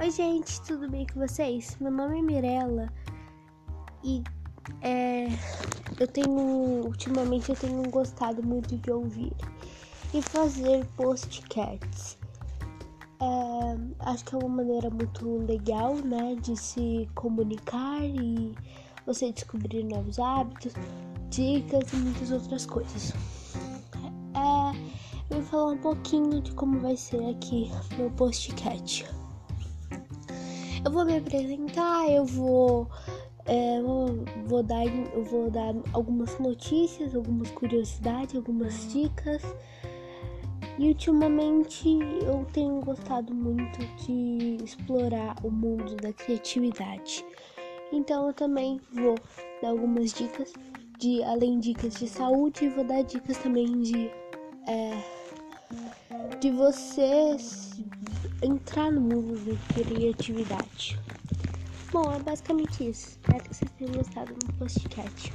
Oi, gente, tudo bem com vocês? Meu nome é Mirella e é, eu tenho, ultimamente, eu tenho gostado muito de ouvir e fazer postcards. É, acho que é uma maneira muito legal, né, de se comunicar e você descobrir novos hábitos, dicas e muitas outras coisas. É, eu vou falar um pouquinho de como vai ser aqui meu postcard. Eu vou me apresentar, eu vou, é, vou, dar, eu vou dar algumas notícias, algumas curiosidades, algumas dicas. E ultimamente eu tenho gostado muito de explorar o mundo da criatividade. Então eu também vou dar algumas dicas de além dicas de saúde, vou dar dicas também de é, de você entrar no mundo da criatividade. Bom, é basicamente isso. Espero que vocês tenham gostado do podcast.